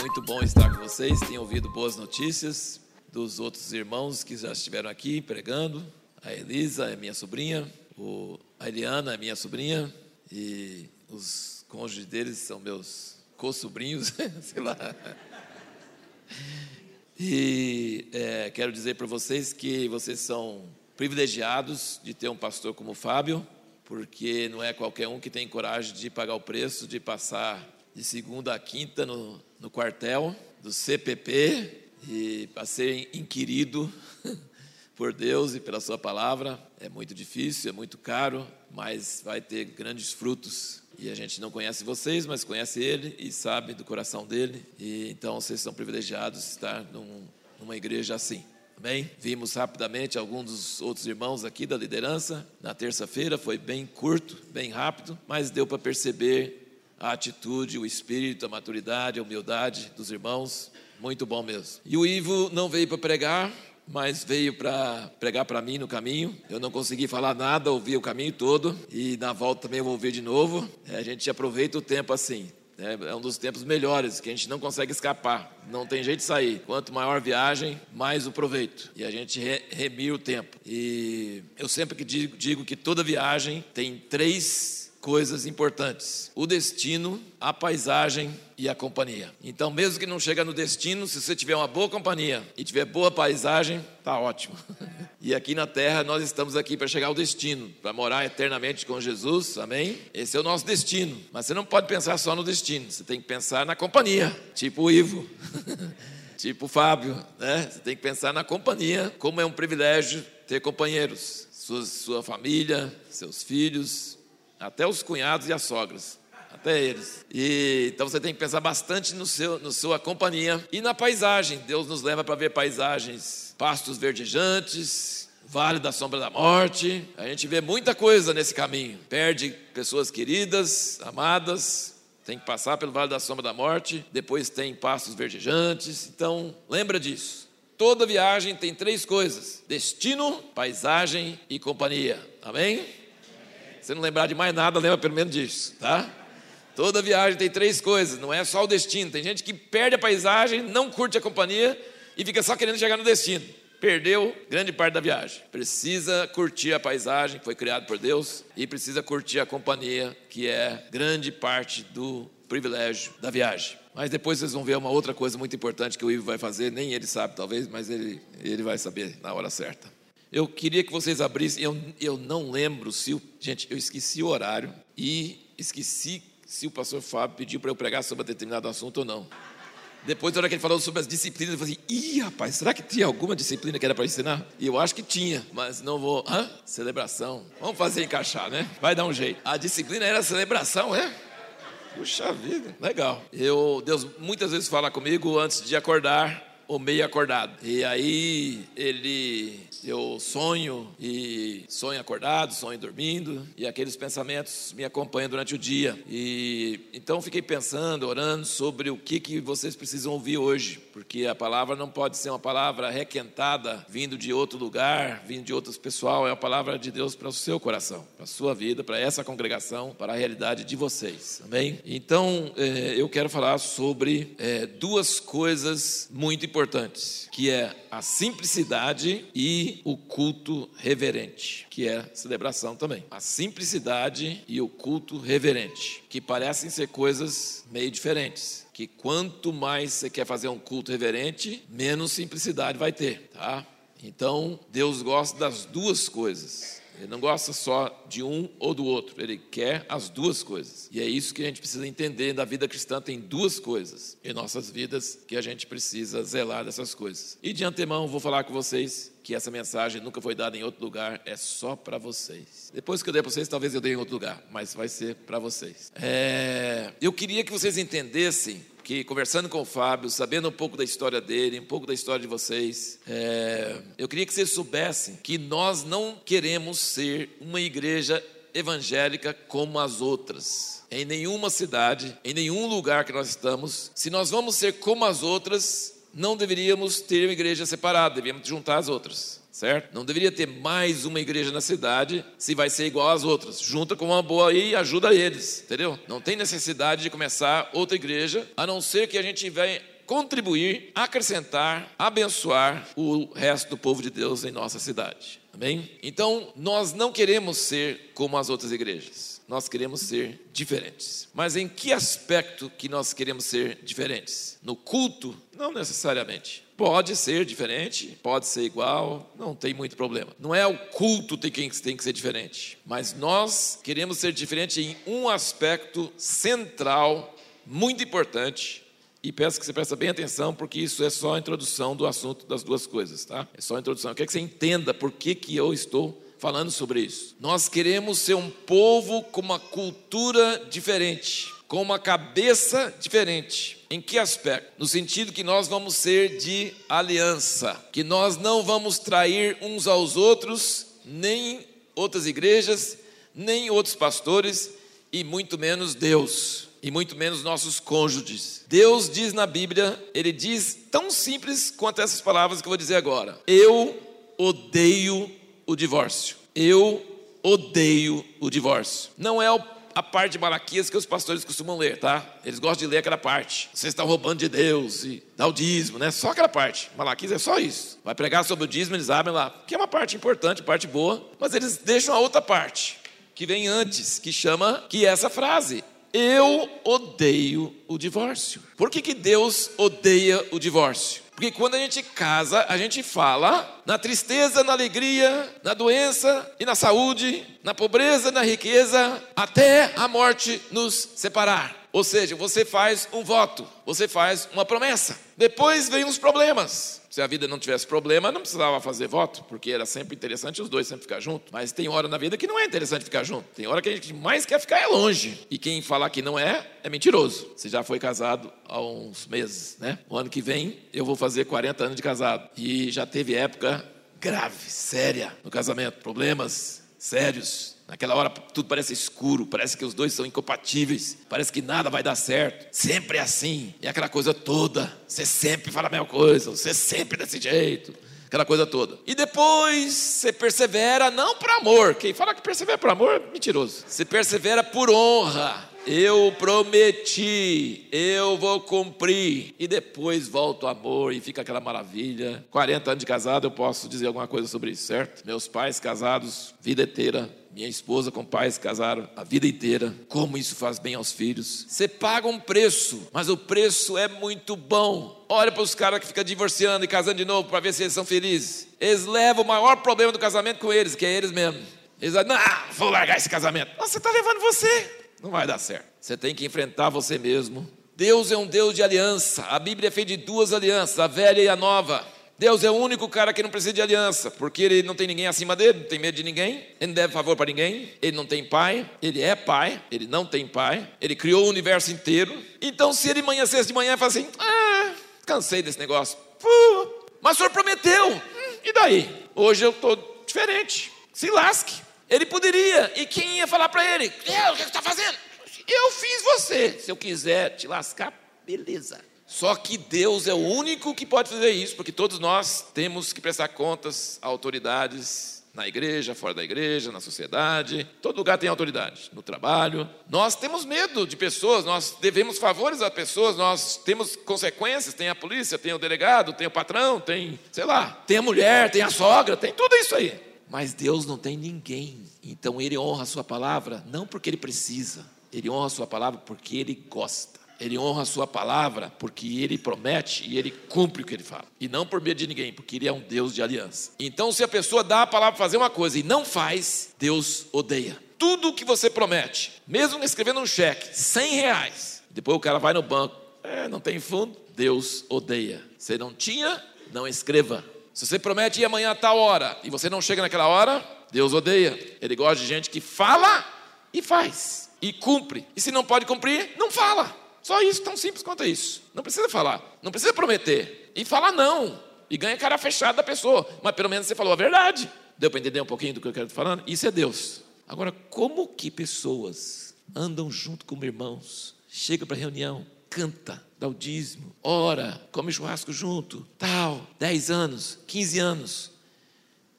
Muito bom estar com vocês. Tenho ouvido boas notícias dos outros irmãos que já estiveram aqui pregando. A Elisa é minha sobrinha, a Eliana é minha sobrinha e os cônjuges deles são meus co-sobrinhos, sei lá. E é, quero dizer para vocês que vocês são privilegiados de ter um pastor como o Fábio, porque não é qualquer um que tem coragem de pagar o preço de passar de segunda a quinta no, no quartel do CPP e para ser inquirido por Deus e pela Sua palavra. É muito difícil, é muito caro, mas vai ter grandes frutos. E a gente não conhece vocês, mas conhece Ele e sabe do coração dele. E então vocês são privilegiados de estar num, numa igreja assim. Amém? Vimos rapidamente alguns dos outros irmãos aqui da liderança. Na terça-feira foi bem curto, bem rápido, mas deu para perceber a atitude, o espírito, a maturidade, a humildade dos irmãos. Muito bom mesmo. E o Ivo não veio para pregar, mas veio para pregar para mim no caminho. Eu não consegui falar nada, ouvi o caminho todo e na volta também eu vou ouvir de novo. É, a gente aproveita o tempo assim. Né? É um dos tempos melhores que a gente não consegue escapar, não tem jeito de sair. Quanto maior a viagem, mais o proveito. E a gente re, o tempo. E eu sempre que digo, digo que toda viagem tem três coisas importantes: o destino, a paisagem e a companhia. Então, mesmo que não chegue no destino, se você tiver uma boa companhia e tiver boa paisagem, tá ótimo. E aqui na terra nós estamos aqui para chegar ao destino, para morar eternamente com Jesus. Amém? Esse é o nosso destino. Mas você não pode pensar só no destino, você tem que pensar na companhia, tipo o Ivo. tipo o Fábio, né? Você tem que pensar na companhia, como é um privilégio ter companheiros, sua, sua família, seus filhos, até os cunhados e as sogras. Até eles. E, então você tem que pensar bastante no seu, no sua companhia e na paisagem. Deus nos leva para ver paisagens, pastos verdejantes, vale da sombra da morte. A gente vê muita coisa nesse caminho. Perde pessoas queridas, amadas, tem que passar pelo vale da sombra da morte, depois tem pastos verdejantes. Então, lembra disso. Toda viagem tem três coisas: destino, paisagem e companhia. Amém? Se não lembrar de mais nada, lembra pelo menos disso, tá? Toda viagem tem três coisas, não é só o destino. Tem gente que perde a paisagem, não curte a companhia e fica só querendo chegar no destino. Perdeu grande parte da viagem. Precisa curtir a paisagem que foi criada por Deus e precisa curtir a companhia, que é grande parte do privilégio da viagem. Mas depois vocês vão ver uma outra coisa muito importante que o Ivo vai fazer, nem ele sabe talvez, mas ele, ele vai saber na hora certa. Eu queria que vocês abrissem, eu, eu não lembro se o. Gente, eu esqueci o horário e esqueci se o pastor Fábio pediu para eu pregar sobre determinado assunto ou não. Depois, na hora que ele falou sobre as disciplinas, eu falei assim: ih, rapaz, será que tinha alguma disciplina que era para ensinar? E eu acho que tinha, mas não vou. Hã? Celebração. Vamos fazer encaixar, né? Vai dar um jeito. A disciplina era celebração, é? Puxa vida, legal. Eu, Deus muitas vezes fala comigo antes de acordar ou meio acordado. E aí ele eu sonho e sonho acordado, sonho dormindo e aqueles pensamentos me acompanham durante o dia. E então fiquei pensando, orando sobre o que que vocês precisam ouvir hoje, porque a palavra não pode ser uma palavra requentada, vindo de outro lugar, vindo de outros pessoal, é a palavra de Deus para o seu coração, para a sua vida, para essa congregação, para a realidade de vocês. Amém? Então é, eu quero falar sobre é, duas coisas muito importantes, que é a simplicidade e o culto reverente, que é celebração também. A simplicidade e o culto reverente, que parecem ser coisas meio diferentes. Que quanto mais você quer fazer um culto reverente, menos simplicidade vai ter, tá? Então, Deus gosta das duas coisas. Ele não gosta só de um ou do outro, ele quer as duas coisas. E é isso que a gente precisa entender na vida cristã: tem duas coisas em nossas vidas que a gente precisa zelar dessas coisas. E de antemão, vou falar com vocês que essa mensagem nunca foi dada em outro lugar, é só para vocês. Depois que eu der para vocês, talvez eu dê em outro lugar, mas vai ser para vocês. É... eu queria que vocês entendessem que conversando com o Fábio, sabendo um pouco da história dele, um pouco da história de vocês, é, eu queria que vocês soubessem que nós não queremos ser uma igreja evangélica como as outras. Em nenhuma cidade, em nenhum lugar que nós estamos, se nós vamos ser como as outras, não deveríamos ter uma igreja separada, deveríamos juntar as outras. Certo? Não deveria ter mais uma igreja na cidade se vai ser igual às outras. Junta com uma boa aí e ajuda eles, entendeu? Não tem necessidade de começar outra igreja, a não ser que a gente venha contribuir, acrescentar, abençoar o resto do povo de Deus em nossa cidade. Amém? Então, nós não queremos ser como as outras igrejas. Nós queremos ser diferentes. Mas em que aspecto que nós queremos ser diferentes? No culto? Não necessariamente. Pode ser diferente, pode ser igual, não tem muito problema. Não é o culto que tem que ser diferente, mas nós queremos ser diferente em um aspecto central, muito importante, e peço que você preste bem atenção, porque isso é só a introdução do assunto das duas coisas, tá? É só a introdução. Eu quero que você entenda por que, que eu estou falando sobre isso. Nós queremos ser um povo com uma cultura diferente, com uma cabeça diferente. Em que aspecto? No sentido que nós vamos ser de aliança, que nós não vamos trair uns aos outros, nem outras igrejas, nem outros pastores, e muito menos Deus e muito menos nossos cônjuges. Deus diz na Bíblia, ele diz tão simples quanto essas palavras que eu vou dizer agora: Eu odeio o divórcio. Eu odeio o divórcio. Não é a parte de Malaquias que os pastores costumam ler, tá? Eles gostam de ler aquela parte. Vocês estão roubando de Deus e dá o dízimo, né? Só aquela parte. Malaquias é só isso. Vai pregar sobre o dízimo, eles abrem lá, que é uma parte importante, parte boa, mas eles deixam a outra parte que vem antes, que chama que é essa frase: eu odeio o divórcio. Por que, que Deus odeia o divórcio? Porque quando a gente casa, a gente fala na tristeza, na alegria, na doença e na saúde, na pobreza, na riqueza, até a morte nos separar. Ou seja, você faz um voto, você faz uma promessa. Depois vem os problemas. Se a vida não tivesse problema, não precisava fazer voto, porque era sempre interessante os dois sempre ficar juntos. Mas tem hora na vida que não é interessante ficar junto. Tem hora que a gente mais quer ficar é longe. E quem falar que não é, é mentiroso. Você já foi casado há uns meses, né? O ano que vem eu vou fazer 40 anos de casado. E já teve época grave, séria no casamento, problemas sérios Naquela hora tudo parece escuro, parece que os dois são incompatíveis, parece que nada vai dar certo. Sempre é assim, e aquela coisa toda. Você sempre fala a mesma coisa, você sempre desse jeito, aquela coisa toda. E depois você persevera não por amor. Quem fala que persevera por amor é mentiroso. Você persevera por honra. Eu prometi, eu vou cumprir. E depois volta o amor e fica aquela maravilha. 40 anos de casado, eu posso dizer alguma coisa sobre isso, certo? Meus pais casados, vida inteira, minha esposa com pais casaram a vida inteira. Como isso faz bem aos filhos. Você paga um preço, mas o preço é muito bom. Olha para os caras que ficam divorciando e casando de novo para ver se eles são felizes. Eles levam o maior problema do casamento com eles, que é eles mesmos. Eles dizem, não, vou largar esse casamento. Você está levando você. Não vai dar certo. Você tem que enfrentar você mesmo. Deus é um Deus de aliança. A Bíblia é feita de duas alianças, a velha e a nova. Deus é o único cara que não precisa de aliança, porque ele não tem ninguém acima dele, não tem medo de ninguém, ele não deve favor para ninguém, ele não tem pai, ele é pai, ele não tem pai, ele criou o universo inteiro. Então, se ele amanhecesse de manhã e falasse assim: ah, cansei desse negócio, Puh, mas o senhor prometeu, hum, e daí? Hoje eu estou diferente, se lasque. Ele poderia, e quem ia falar para ele? Eu, o que você está fazendo? Eu fiz você. Se eu quiser te lascar, beleza. Só que Deus é o único que pode fazer isso, porque todos nós temos que prestar contas a autoridades na igreja, fora da igreja, na sociedade. Todo lugar tem autoridade, no trabalho. Nós temos medo de pessoas, nós devemos favores a pessoas, nós temos consequências. Tem a polícia, tem o delegado, tem o patrão, tem, sei lá, tem a mulher, tem a sogra, tem tudo isso aí. Mas Deus não tem ninguém. Então ele honra a sua palavra não porque ele precisa, ele honra a sua palavra porque ele gosta. Ele honra a sua palavra porque ele promete e ele cumpre o que ele fala. E não por medo de ninguém, porque ele é um Deus de aliança. Então, se a pessoa dá a palavra para fazer uma coisa e não faz, Deus odeia. Tudo o que você promete, mesmo escrevendo um cheque, 100 reais, depois o cara vai no banco, é, não tem fundo, Deus odeia. Você não tinha, não escreva. Se você promete ir amanhã a tal hora e você não chega naquela hora, Deus odeia. Ele gosta de gente que fala e faz e cumpre. E se não pode cumprir, não fala. Só isso, tão simples quanto isso. Não precisa falar, não precisa prometer. E falar não. E ganha cara fechada da pessoa. Mas pelo menos você falou a verdade. Deu para entender um pouquinho do que eu quero falando? Isso é Deus. Agora, como que pessoas andam junto como irmãos, chegam para reunião, canta, dá o dízimo, ora, come churrasco junto, tal, 10 anos, 15 anos,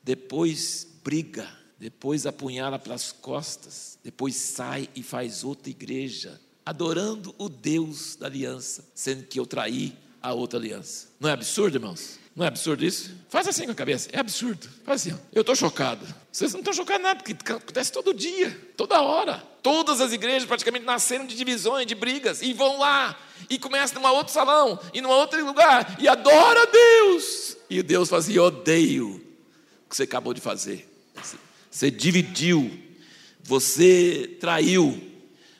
depois briga, depois apunhala pelas costas, depois sai e faz outra igreja, adorando o Deus da aliança, sendo que eu traí a outra aliança. Não é absurdo, irmãos? Não é absurdo isso? Faz assim com a cabeça. É absurdo. Faz assim. Ó. Eu estou chocado. Vocês não estão chocados nada, porque acontece todo dia, toda hora. Todas as igrejas praticamente nasceram de divisões, de brigas, e vão lá, e começam num outro salão, e num outro lugar, e adora a Deus. E Deus fazia, odeio o que você acabou de fazer. Você dividiu, você traiu,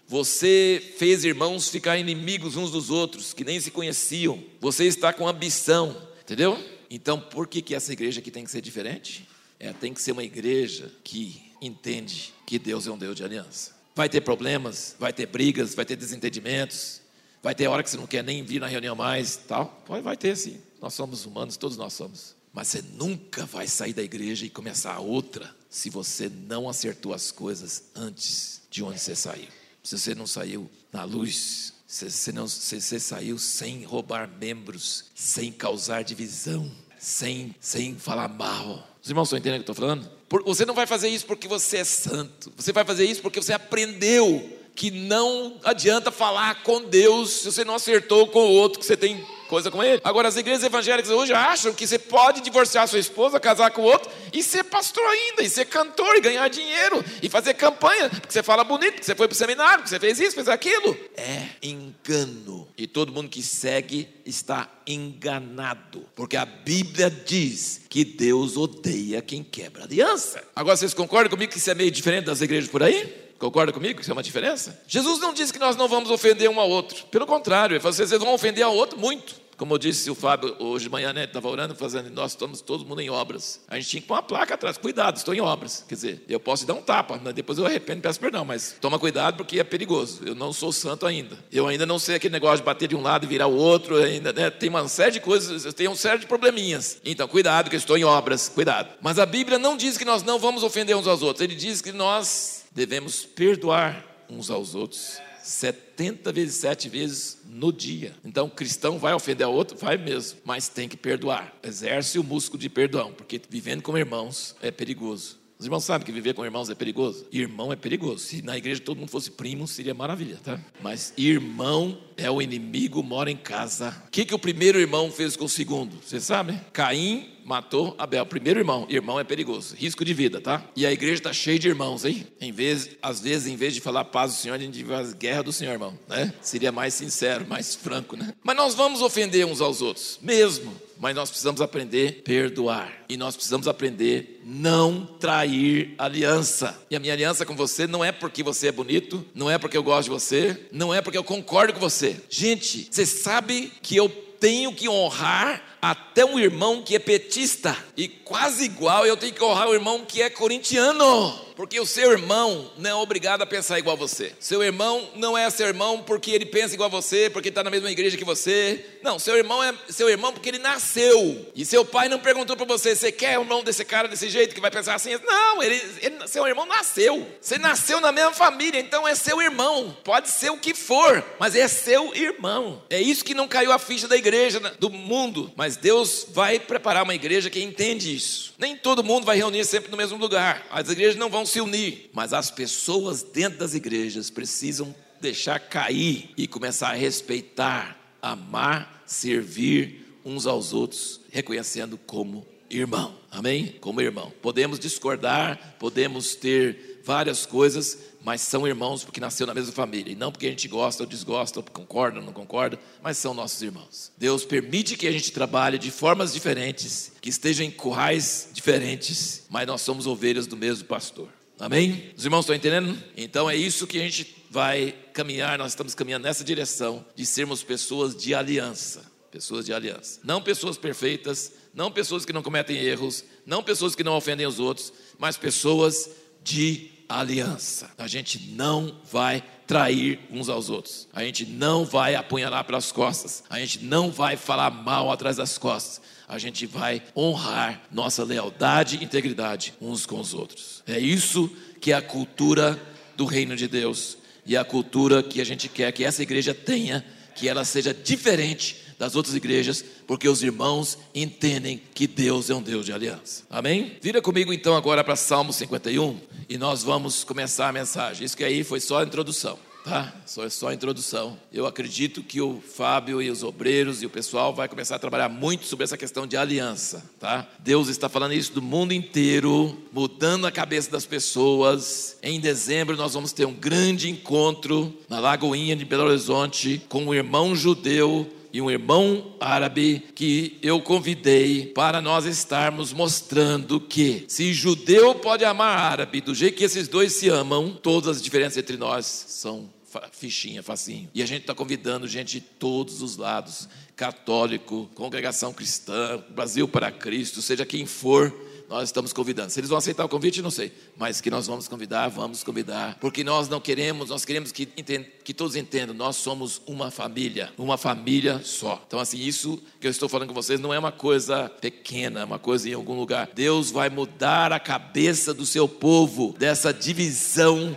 você fez irmãos ficar inimigos uns dos outros, que nem se conheciam. Você está com ambição Entendeu? Então, por que, que essa igreja aqui tem que ser diferente? É, tem que ser uma igreja que entende que Deus é um Deus de aliança. Vai ter problemas, vai ter brigas, vai ter desentendimentos, vai ter hora que você não quer nem vir na reunião mais, tal. Pode, vai ter sim. Nós somos humanos, todos nós somos. Mas você nunca vai sair da igreja e começar outra se você não acertou as coisas antes de onde você saiu. Se você não saiu na luz, você, não, você, você saiu sem roubar membros, sem causar divisão, sem, sem falar mal. Os irmãos estão entendendo o que eu estou falando? Você não vai fazer isso porque você é santo. Você vai fazer isso porque você aprendeu que não adianta falar com Deus se você não acertou com o outro que você tem coisa com ele. Agora, as igrejas evangélicas hoje acham que você pode divorciar sua esposa, casar com outro e ser pastor ainda, e ser cantor, e ganhar dinheiro, e fazer campanha, porque você fala bonito, porque você foi para o seminário, porque você fez isso, fez aquilo. É engano. E todo mundo que segue está enganado, porque a Bíblia diz que Deus odeia quem quebra aliança. Agora, vocês concordam comigo que isso é meio diferente das igrejas por aí? Concorda comigo que isso é uma diferença? Jesus não disse que nós não vamos ofender um ao outro. Pelo contrário, ele falou: vocês vão ofender ao outro muito. Como eu disse o Fábio hoje de manhã, né? Estava orando, fazendo, nós estamos todo mundo em obras. A gente tinha que pôr uma placa atrás, cuidado, estou em obras. Quer dizer, eu posso dar um tapa, mas depois eu arrependo e peço perdão, mas toma cuidado porque é perigoso. Eu não sou santo ainda. Eu ainda não sei aquele negócio de bater de um lado e virar o outro, ainda, né? Tem uma série de coisas, eu tenho um série de probleminhas. Então, cuidado, que eu estou em obras, cuidado. Mas a Bíblia não diz que nós não vamos ofender uns aos outros, ele diz que nós devemos perdoar uns aos outros. 70 vezes, 7 vezes no dia. Então, o cristão vai ofender a outro? Vai mesmo, mas tem que perdoar. Exerce o músculo de perdão, porque vivendo como irmãos é perigoso. Os irmãos sabem que viver com irmãos é perigoso? Irmão é perigoso. Se na igreja todo mundo fosse primo, seria maravilha, tá? Mas irmão é o inimigo, mora em casa. O que, que o primeiro irmão fez com o segundo? Você sabe? Caim matou Abel, primeiro irmão. Irmão é perigoso, risco de vida, tá? E a igreja está cheia de irmãos, hein? Em vez, às vezes, em vez de falar paz do Senhor, a gente faz guerra do Senhor, irmão, né? Seria mais sincero, mais franco, né? Mas nós vamos ofender uns aos outros, mesmo. Mas nós precisamos aprender a perdoar. E nós precisamos aprender não trair aliança. E a minha aliança com você não é porque você é bonito, não é porque eu gosto de você, não é porque eu concordo com você. Gente, você sabe que eu tenho que honrar até um irmão que é petista. E quase igual eu tenho que honrar o irmão que é corintiano. Porque o seu irmão não é obrigado a pensar igual a você. Seu irmão não é seu irmão porque ele pensa igual a você, porque está na mesma igreja que você. Não, seu irmão é seu irmão porque ele nasceu. E seu pai não perguntou para você: você quer o irmão desse cara desse jeito que vai pensar assim? Não, ele, ele, seu irmão nasceu. Você nasceu na mesma família, então é seu irmão. Pode ser o que for, mas é seu irmão. É isso que não caiu a ficha da igreja, do mundo. Mas Deus vai preparar uma igreja que entende isso. Nem todo mundo vai reunir sempre no mesmo lugar. As igrejas não vão se unir, mas as pessoas dentro das igrejas precisam deixar cair e começar a respeitar, amar, servir uns aos outros, reconhecendo como irmão. Amém? Como irmão. Podemos discordar, podemos ter várias coisas, mas são irmãos porque nasceu na mesma família. E não porque a gente gosta ou desgosta, ou concorda ou não concorda, mas são nossos irmãos. Deus permite que a gente trabalhe de formas diferentes, que estejam em currais diferentes, mas nós somos ovelhas do mesmo pastor. Amém? Os irmãos estão entendendo? Então é isso que a gente vai caminhar, nós estamos caminhando nessa direção de sermos pessoas de aliança. Pessoas de aliança. Não pessoas perfeitas, não pessoas que não cometem erros, não pessoas que não ofendem os outros, mas pessoas de aliança. A gente não vai trair uns aos outros. A gente não vai apunhalar pelas costas. A gente não vai falar mal atrás das costas a gente vai honrar nossa lealdade e integridade uns com os outros. É isso que é a cultura do reino de Deus e a cultura que a gente quer que essa igreja tenha, que ela seja diferente das outras igrejas, porque os irmãos entendem que Deus é um Deus de aliança. Amém? Vira comigo então agora para Salmo 51 e nós vamos começar a mensagem. Isso que aí foi só a introdução. Tá? Só é só a introdução. Eu acredito que o Fábio e os obreiros e o pessoal vai começar a trabalhar muito sobre essa questão de aliança, tá? Deus está falando isso do mundo inteiro, mudando a cabeça das pessoas. Em dezembro nós vamos ter um grande encontro na Lagoinha de Belo Horizonte com um irmão judeu e um irmão árabe que eu convidei para nós estarmos mostrando que se judeu pode amar árabe do jeito que esses dois se amam, todas as diferenças entre nós são fichinha, facinho. E a gente está convidando gente de todos os lados, católico, congregação cristã, Brasil para Cristo, seja quem for, nós estamos convidando. Se eles vão aceitar o convite, não sei, mas que nós vamos convidar, vamos convidar, porque nós não queremos, nós queremos que, que todos entendam, nós somos uma família, uma família só. Então, assim, isso que eu estou falando com vocês não é uma coisa pequena, é uma coisa em algum lugar. Deus vai mudar a cabeça do seu povo dessa divisão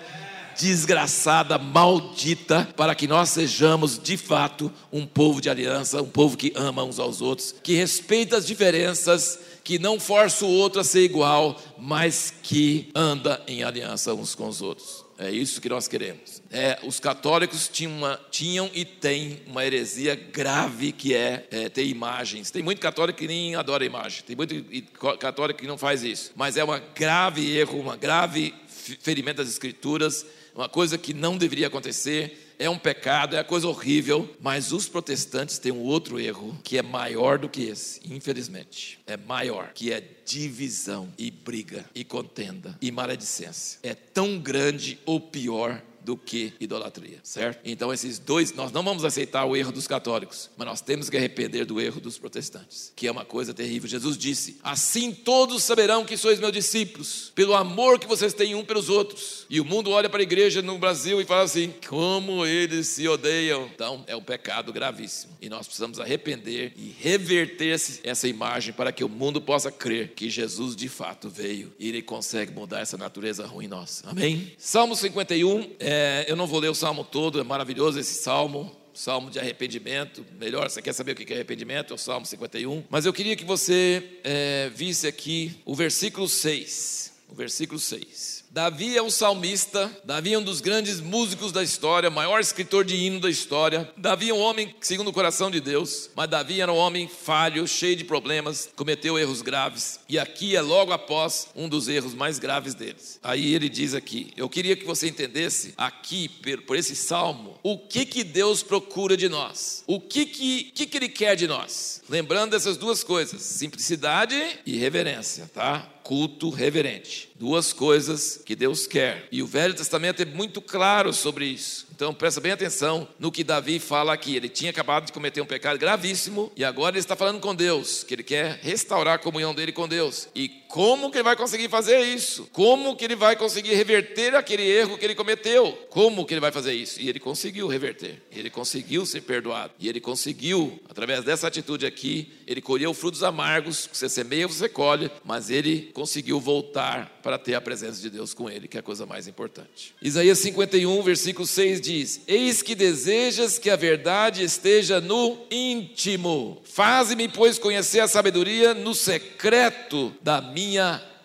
desgraçada, maldita, para que nós sejamos de fato um povo de aliança, um povo que ama uns aos outros, que respeita as diferenças, que não força o outro a ser igual, mas que anda em aliança uns com os outros. É isso que nós queremos. É, os católicos tinham, uma, tinham, e têm uma heresia grave que é, é, ter imagens. Tem muito católico que nem adora imagem. Tem muito católico que não faz isso. Mas é um grave erro, uma grave ferimento das escrituras uma coisa que não deveria acontecer, é um pecado, é uma coisa horrível, mas os protestantes têm um outro erro que é maior do que esse, infelizmente. É maior, que é divisão e briga e contenda e maledicência. É tão grande ou pior do que idolatria, certo? Então esses dois, nós não vamos aceitar o erro dos católicos, mas nós temos que arrepender do erro dos protestantes, que é uma coisa terrível. Jesus disse: "Assim todos saberão que sois meus discípulos, pelo amor que vocês têm um pelos outros". E o mundo olha para a igreja no Brasil e fala assim: "Como eles se odeiam". Então é um pecado gravíssimo, e nós precisamos arrepender e reverter essa imagem para que o mundo possa crer que Jesus de fato veio e ele consegue mudar essa natureza ruim nossa. Amém? Salmo 51 é é, eu não vou ler o salmo todo, é maravilhoso esse salmo. Salmo de arrependimento, melhor, você quer saber o que é arrependimento? É o Salmo 51. Mas eu queria que você é, visse aqui o versículo 6. O versículo 6. Davi é um salmista, Davi é um dos grandes músicos da história, maior escritor de hino da história. Davi é um homem segundo o coração de Deus, mas Davi era um homem falho, cheio de problemas, cometeu erros graves. E aqui é logo após um dos erros mais graves deles. Aí ele diz aqui: Eu queria que você entendesse aqui, por esse salmo, o que que Deus procura de nós, o que que, que, que ele quer de nós. Lembrando dessas duas coisas, simplicidade e reverência, tá? Culto reverente. Duas coisas que Deus quer. E o Velho Testamento é muito claro sobre isso. Então presta bem atenção no que Davi fala aqui. Ele tinha acabado de cometer um pecado gravíssimo e agora ele está falando com Deus, que ele quer restaurar a comunhão dele com Deus. E como que ele vai conseguir fazer isso? Como que ele vai conseguir reverter aquele erro que ele cometeu? Como que ele vai fazer isso? E ele conseguiu reverter. Ele conseguiu ser perdoado. E ele conseguiu, através dessa atitude aqui, ele colheu frutos amargos, que você semeia, você colhe, mas ele conseguiu voltar para ter a presença de Deus com ele, que é a coisa mais importante. Isaías 51, versículo 6 diz: Eis que desejas que a verdade esteja no íntimo. Faze-me, pois, conhecer a sabedoria no secreto da minha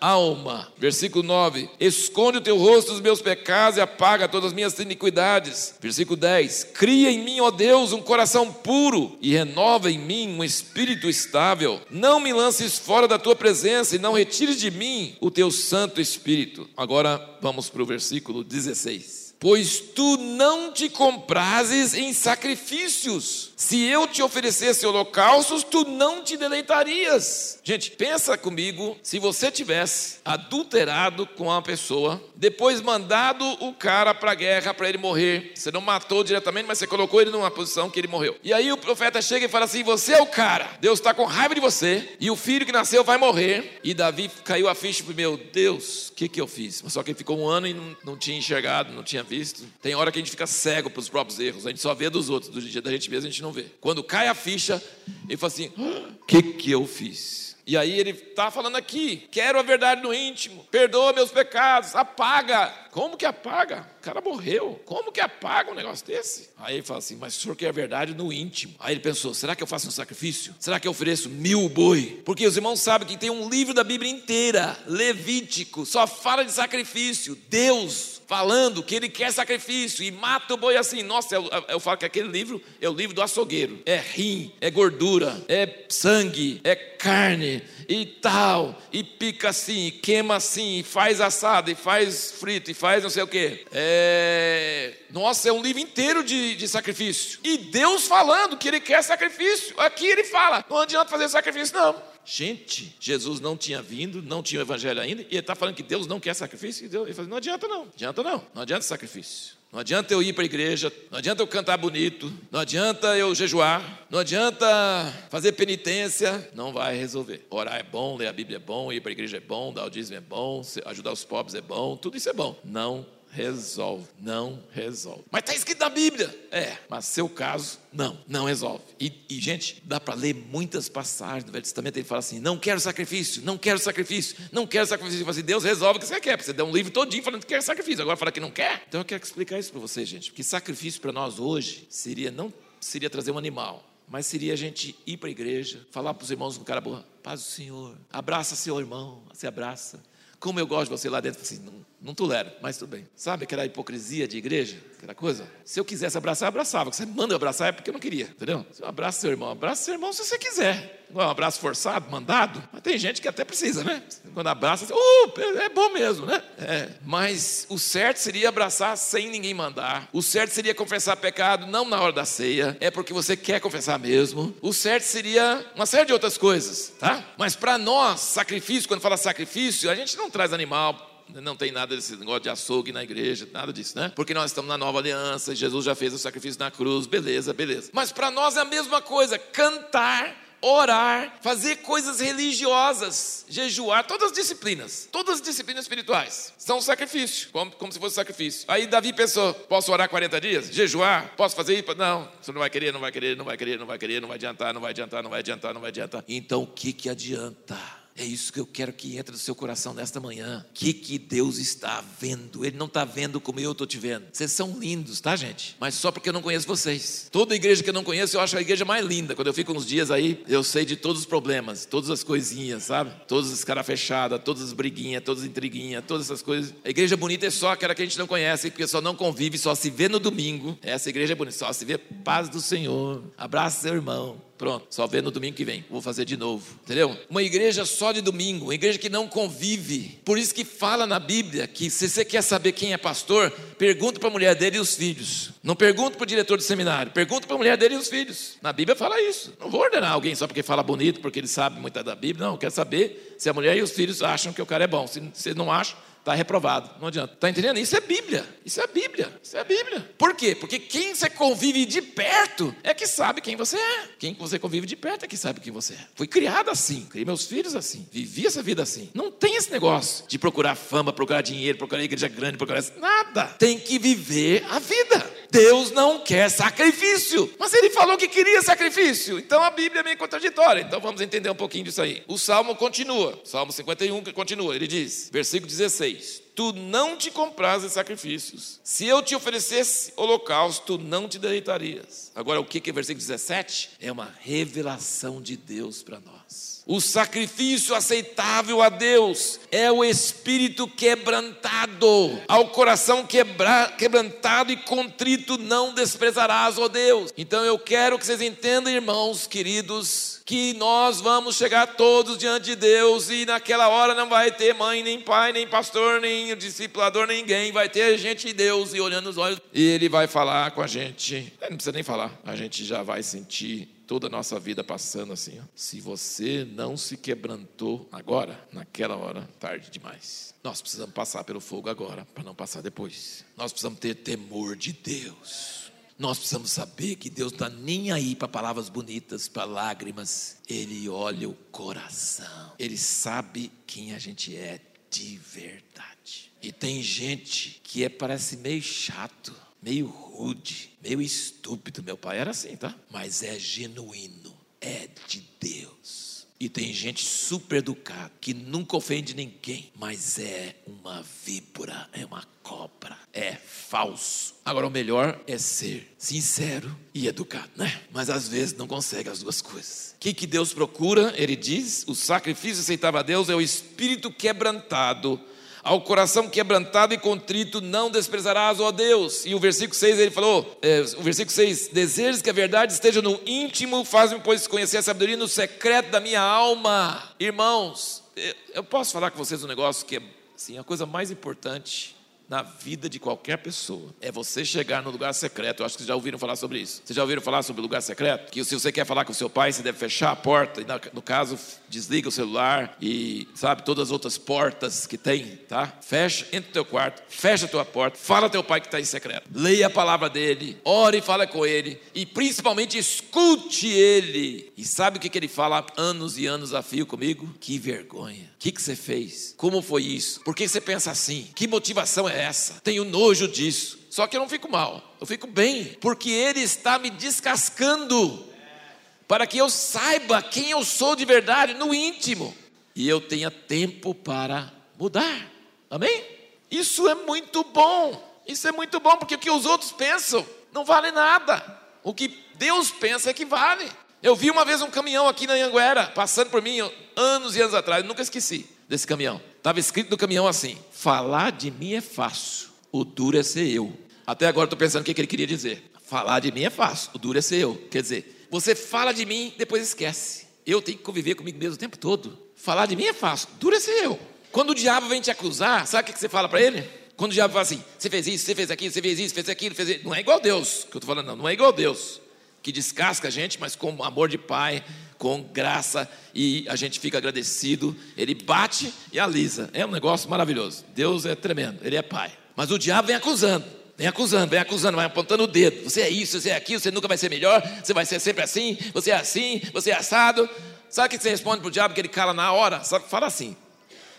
alma. Versículo 9: Esconde o teu rosto dos meus pecados e apaga todas as minhas iniquidades. Versículo 10: Cria em mim, ó Deus, um coração puro e renova em mim um espírito estável. Não me lances fora da tua presença e não retires de mim o teu Santo Espírito. Agora vamos para o versículo 16 pois tu não te comprases em sacrifícios. Se eu te oferecesse holocaustos, tu não te deleitarias. Gente, pensa comigo, se você tivesse adulterado com uma pessoa, depois mandado o cara para a guerra para ele morrer. Você não matou diretamente, mas você colocou ele numa posição que ele morreu. E aí o profeta chega e fala assim: "Você é o cara. Deus está com raiva de você e o filho que nasceu vai morrer". E Davi caiu a ficha meu Deus, o que que eu fiz? Só que ele ficou um ano e não, não tinha enxergado, não tinha visto. Tem hora que a gente fica cego para os próprios erros, a gente só vê dos outros, do dia da gente mesmo a gente não vê. Quando cai a ficha, ele fala assim: o que, que eu fiz? E aí ele está falando aqui: quero a verdade no íntimo, perdoa meus pecados, apaga. Como que apaga? O cara morreu. Como que apaga um negócio desse? Aí ele fala assim: mas o senhor quer a verdade no íntimo. Aí ele pensou: será que eu faço um sacrifício? Será que eu ofereço mil boi? Porque os irmãos sabem que tem um livro da Bíblia inteira, Levítico, só fala de sacrifício. Deus falando que ele quer sacrifício e mata o boi assim. Nossa, eu, eu falo que aquele livro é o livro do açougueiro. É rim, é gordura, é sangue, é carne e tal. E pica assim, e queima assim, e faz assado, e faz frito, e faz não sei o que. É... Nossa, é um livro inteiro de, de sacrifício. E Deus falando que ele quer sacrifício. Aqui ele fala: não adianta fazer sacrifício, não. Gente, Jesus não tinha vindo, não tinha o evangelho ainda, e ele está falando que Deus não quer sacrifício. E ele fala, não adianta não, adianta não, não adianta sacrifício. Não adianta eu ir para a igreja, não adianta eu cantar bonito, não adianta eu jejuar, não adianta fazer penitência, não vai resolver. Orar é bom, ler a Bíblia é bom, ir para a igreja é bom, dar o dízimo é bom, ajudar os pobres é bom, tudo isso é bom. Não resolve. Não resolve. Mas está escrito na Bíblia. É, mas seu caso, não, não resolve. E, e gente, dá para ler muitas passagens do Velho Testamento. Ele fala assim: não quero sacrifício, não quero sacrifício, não quero sacrifício. Ele fala assim: Deus resolve o que você quer. Você dá um livro todinho falando que quer sacrifício. Agora fala que não quer. Então eu quero explicar isso para vocês, gente. Porque sacrifício para nós hoje seria não seria trazer um animal, mas seria a gente ir para a igreja, falar para os irmãos com cara boa, paz do Senhor, abraça seu irmão, se abraça. Como eu gosto de você lá dentro, assim, não, não tolero, mas tudo bem. Sabe aquela hipocrisia de igreja? Aquela coisa? Se eu quisesse abraçar, eu abraçava. Você manda eu abraçar é porque eu não queria, entendeu? Se eu abraço seu irmão, abraça seu irmão se você quiser. Não é um abraço forçado, mandado, mas tem gente que até precisa, né? Quando abraça, você, uh, é bom mesmo, né? É. Mas o certo seria abraçar sem ninguém mandar. O certo seria confessar pecado não na hora da ceia, é porque você quer confessar mesmo. O certo seria uma série de outras coisas, tá? Mas para nós, sacrifício, quando fala sacrifício, a gente não traz animal, não tem nada desse negócio de açougue na igreja, nada disso, né? Porque nós estamos na nova aliança, Jesus já fez o sacrifício na cruz, beleza, beleza. Mas para nós é a mesma coisa, cantar orar, fazer coisas religiosas, jejuar, todas as disciplinas, todas as disciplinas espirituais são sacrifício, como, como se fosse sacrifício. Aí Davi pensou: posso orar 40 dias? Jejuar? Posso fazer isso? Não, você não vai querer, não vai querer, não vai querer, não vai querer, não vai adiantar, não vai adiantar, não vai adiantar, não vai adiantar. Então o que que adianta? É isso que eu quero que entre no seu coração nesta manhã. O que, que Deus está vendo? Ele não está vendo como eu estou te vendo. Vocês são lindos, tá, gente? Mas só porque eu não conheço vocês. Toda igreja que eu não conheço, eu acho a igreja mais linda. Quando eu fico uns dias aí, eu sei de todos os problemas, todas as coisinhas, sabe? Todas as caras fechadas, todas as briguinhas, todas as intriguinhas, todas essas coisas. A igreja bonita é só aquela que a gente não conhece, porque só não convive, só se vê no domingo. Essa igreja é bonita, só se vê paz do Senhor. Abraça seu irmão. Pronto, só vê no domingo que vem. Vou fazer de novo. Entendeu? Uma igreja só de domingo, uma igreja que não convive. Por isso que fala na Bíblia que se você quer saber quem é pastor, pergunta para a mulher dele e os filhos. Não pergunta para o diretor do seminário, pergunta para a mulher dele e os filhos. Na Bíblia fala isso. Não vou ordenar alguém só porque fala bonito, porque ele sabe muito da Bíblia. Não, quer saber se a mulher e os filhos acham que o cara é bom. Se você não acha, está reprovado. Não adianta. Está entendendo? Isso é Bíblia. Isso é Bíblia. Isso é Bíblia. Por quê? Porque quem você convive de perto é que sabe quem você é. Quem você convive de perto é que sabe quem você é. Fui criado assim. Criei meus filhos assim. Vivi essa vida assim. Não tem esse negócio de procurar fama, procurar dinheiro, procurar igreja grande, procurar. Nada. Tem que viver a vida. Deus não quer sacrifício. Mas ele falou que queria sacrifício. Então a Bíblia é meio contraditória. Então vamos entender um pouquinho disso aí. O salmo continua. Salmo 51 continua. Ele diz, versículo 16: Tu não te comprases sacrifícios. Se eu te oferecesse holocausto, tu não te deitarias. Agora, o que é versículo 17? É uma revelação de Deus para nós. O sacrifício aceitável a Deus é o espírito quebrantado. Ao coração quebra, quebrantado e contrito não desprezarás, ó Deus. Então eu quero que vocês entendam, irmãos queridos, que nós vamos chegar todos diante de Deus e naquela hora não vai ter mãe, nem pai, nem pastor, nem discipulador, ninguém. Vai ter gente de Deus e olhando nos olhos e Ele vai falar com a gente. Não precisa nem falar, a gente já vai sentir toda a nossa vida passando assim. Ó. Se você não se quebrantou agora, naquela hora, tarde demais. Nós precisamos passar pelo fogo agora, para não passar depois. Nós precisamos ter temor de Deus. Nós precisamos saber que Deus está nem aí para palavras bonitas, para lágrimas. Ele olha o coração. Ele sabe quem a gente é de verdade. E tem gente que é parece meio chato meio rude, meio estúpido. Meu pai era assim, tá? Mas é genuíno, é de Deus. E tem gente super educada, que nunca ofende ninguém, mas é uma víbora, é uma cobra, é falso. Agora, o melhor é ser sincero e educado, né? Mas às vezes não consegue as duas coisas. O que, que Deus procura? Ele diz: o sacrifício aceitável a Deus é o espírito quebrantado ao coração quebrantado e contrito não desprezarás, ó Deus. E o versículo 6 ele falou: é, o versículo 6: Desejas que a verdade esteja no íntimo, faz-me, pois, conhecer a sabedoria no secreto da minha alma. Irmãos, eu posso falar com vocês um negócio que é assim, a coisa mais importante na vida de qualquer pessoa é você chegar no lugar secreto. Eu acho que vocês já ouviram falar sobre isso. Vocês já ouviram falar sobre o lugar secreto? Que se você quer falar com seu pai, você deve fechar a porta. E no caso, desliga o celular e, sabe, todas as outras portas que tem, tá? Fecha, entra no teu quarto, fecha a tua porta, fala ao teu pai que está em secreto. Leia a palavra dele, ore e fala com ele. E principalmente escute ele. E sabe o que, que ele fala anos e anos a fio comigo? Que vergonha. O que, que você fez? Como foi isso? Por que você pensa assim? Que motivação é essa? Tenho nojo disso. Só que eu não fico mal, eu fico bem, porque Ele está me descascando, para que eu saiba quem eu sou de verdade no íntimo, e eu tenha tempo para mudar. Amém? Isso é muito bom, isso é muito bom, porque o que os outros pensam não vale nada, o que Deus pensa é que vale. Eu vi uma vez um caminhão aqui na Anguera, passando por mim anos e anos atrás, nunca esqueci desse caminhão. Estava escrito no caminhão assim: falar de mim é fácil, o duro é ser eu. Até agora estou pensando o que, que ele queria dizer. Falar de mim é fácil, o duro é ser eu. Quer dizer, você fala de mim, depois esquece. Eu tenho que conviver comigo mesmo o tempo todo. Falar de mim é fácil, é ser eu. Quando o diabo vem te acusar, sabe o que, você fala para ele? Quando o diabo fala assim, você fez isso, você fez aquilo, você fez isso, fez aquilo, fez isso. Não é igual Deus, que eu estou falando, não. Não é igual Deus, que descasca a gente, mas com amor de pai, com graça e a gente fica agradecido. Ele bate e alisa. É um negócio maravilhoso. Deus é tremendo, ele é pai. Mas o diabo vem acusando. Vem acusando, vem acusando, vai apontando o dedo. Você é isso, você é aquilo, você nunca vai ser melhor, você vai ser sempre assim, você é assim, você é assado. Sabe o que você responde para o diabo que ele cala na hora? Sabe, fala assim.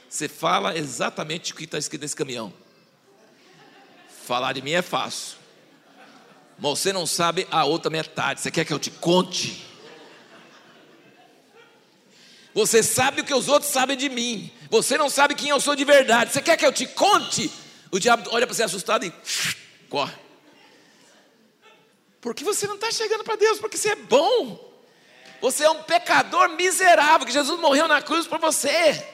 Você fala exatamente o que está escrito nesse caminhão. Falar de mim é fácil. Mas você não sabe a outra metade. Você quer que eu te conte? Você sabe o que os outros sabem de mim. Você não sabe quem eu sou de verdade. Você quer que eu te conte? O diabo olha para você assustado e Porque você não está chegando para Deus, porque você é bom. Você é um pecador miserável, que Jesus morreu na cruz por você.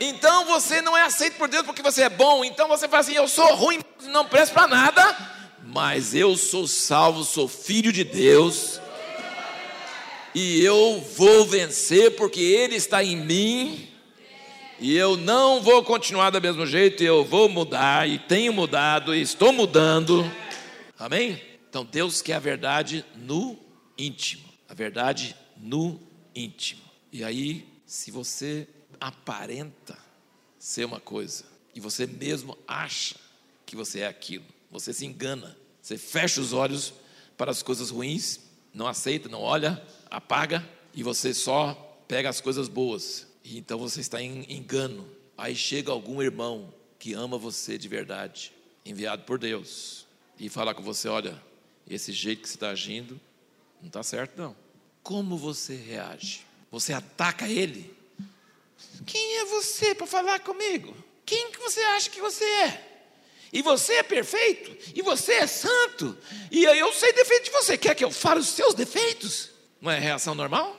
Então você não é aceito por Deus porque você é bom. Então você fala assim: eu sou ruim, não presto para nada. Mas eu sou salvo, sou filho de Deus e eu vou vencer porque Ele está em mim, e eu não vou continuar do mesmo jeito, eu vou mudar, e tenho mudado, e estou mudando. Amém? Então Deus quer a verdade no íntimo, a verdade no íntimo. E aí, se você aparenta ser uma coisa, e você mesmo acha que você é aquilo, você se engana, você fecha os olhos para as coisas ruins, não aceita, não olha, apaga e você só pega as coisas boas. E então você está em engano. Aí chega algum irmão que ama você de verdade, enviado por Deus, e fala com você: olha, esse jeito que você está agindo não está certo, não. Como você reage? Você ataca ele? Quem é você para falar comigo? Quem que você acha que você é? E você é perfeito, e você é santo, e eu sei defeito de você. Quer que eu fale os seus defeitos? Não é reação normal?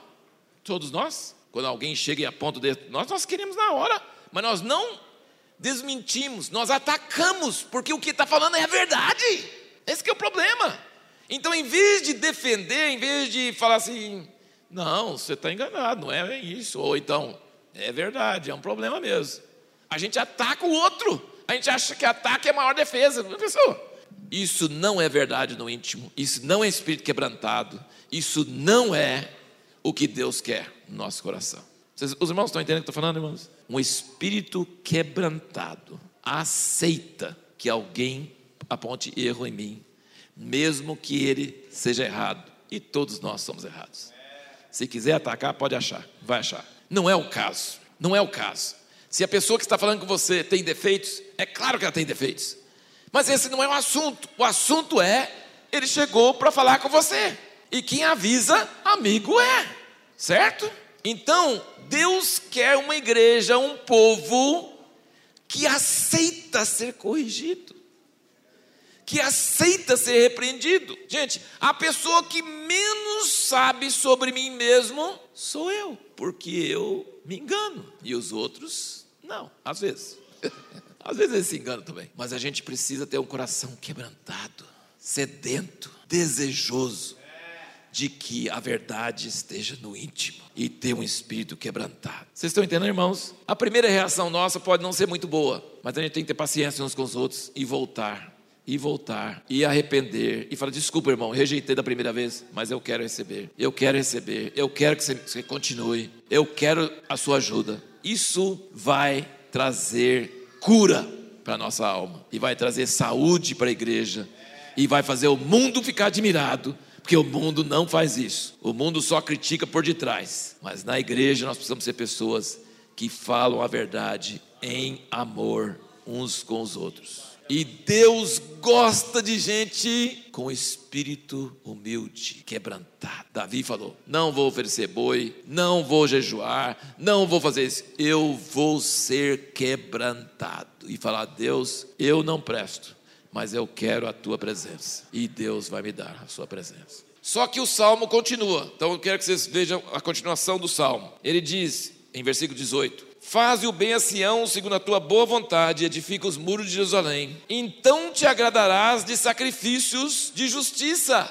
Todos nós? Quando alguém chega e aponta o dedo, nós, nós queremos na hora, mas nós não desmentimos, nós atacamos, porque o que está falando é a verdade. Esse é o problema. Então, em vez de defender, em vez de falar assim, não, você está enganado, não é isso, ou então, é verdade, é um problema mesmo. A gente ataca o outro, a gente acha que ataque é a maior defesa. Pessoa, isso não é verdade no íntimo, isso não é espírito quebrantado, isso não é o que Deus quer no nosso coração. Vocês, os irmãos estão entendendo o que estou falando, irmãos? Um espírito quebrantado aceita que alguém aponte erro em mim, mesmo que ele seja errado. E todos nós somos errados. Se quiser atacar, pode achar, vai achar. Não é o caso, não é o caso. Se a pessoa que está falando com você tem defeitos, é claro que ela tem defeitos. Mas esse não é o assunto. O assunto é, ele chegou para falar com você. E quem avisa, amigo é. Certo? Então, Deus quer uma igreja, um povo que aceita ser corrigido, que aceita ser repreendido. Gente, a pessoa que menos sabe sobre mim mesmo sou eu, porque eu me engano e os outros não, às vezes. Às vezes eles se enganam também. Mas a gente precisa ter um coração quebrantado, sedento, desejoso de que a verdade esteja no íntimo e ter um espírito quebrantado. Vocês estão entendendo, irmãos? A primeira reação nossa pode não ser muito boa, mas a gente tem que ter paciência uns com os outros e voltar. E voltar, e arrepender, e falar: desculpa, irmão, rejeitei da primeira vez, mas eu quero receber, eu quero receber, eu quero que você, continue, eu quero a sua ajuda. Isso vai trazer cura para a nossa alma, e vai trazer saúde para a igreja, e vai fazer o mundo ficar admirado porque o mundo não faz isso. O mundo só critica por detrás. Mas na igreja nós precisamos ser pessoas que falam a verdade em amor uns com os outros. E Deus gosta de gente com espírito humilde, quebrantado. Davi falou: Não vou oferecer boi, não vou jejuar, não vou fazer isso. Eu vou ser quebrantado. E falar: Deus, eu não presto mas eu quero a tua presença. E Deus vai me dar a sua presença. Só que o salmo continua. Então eu quero que vocês vejam a continuação do salmo. Ele diz, em versículo 18: Faze o bem a Sião segundo a tua boa vontade, edifica os muros de Jerusalém. Então te agradarás de sacrifícios de justiça.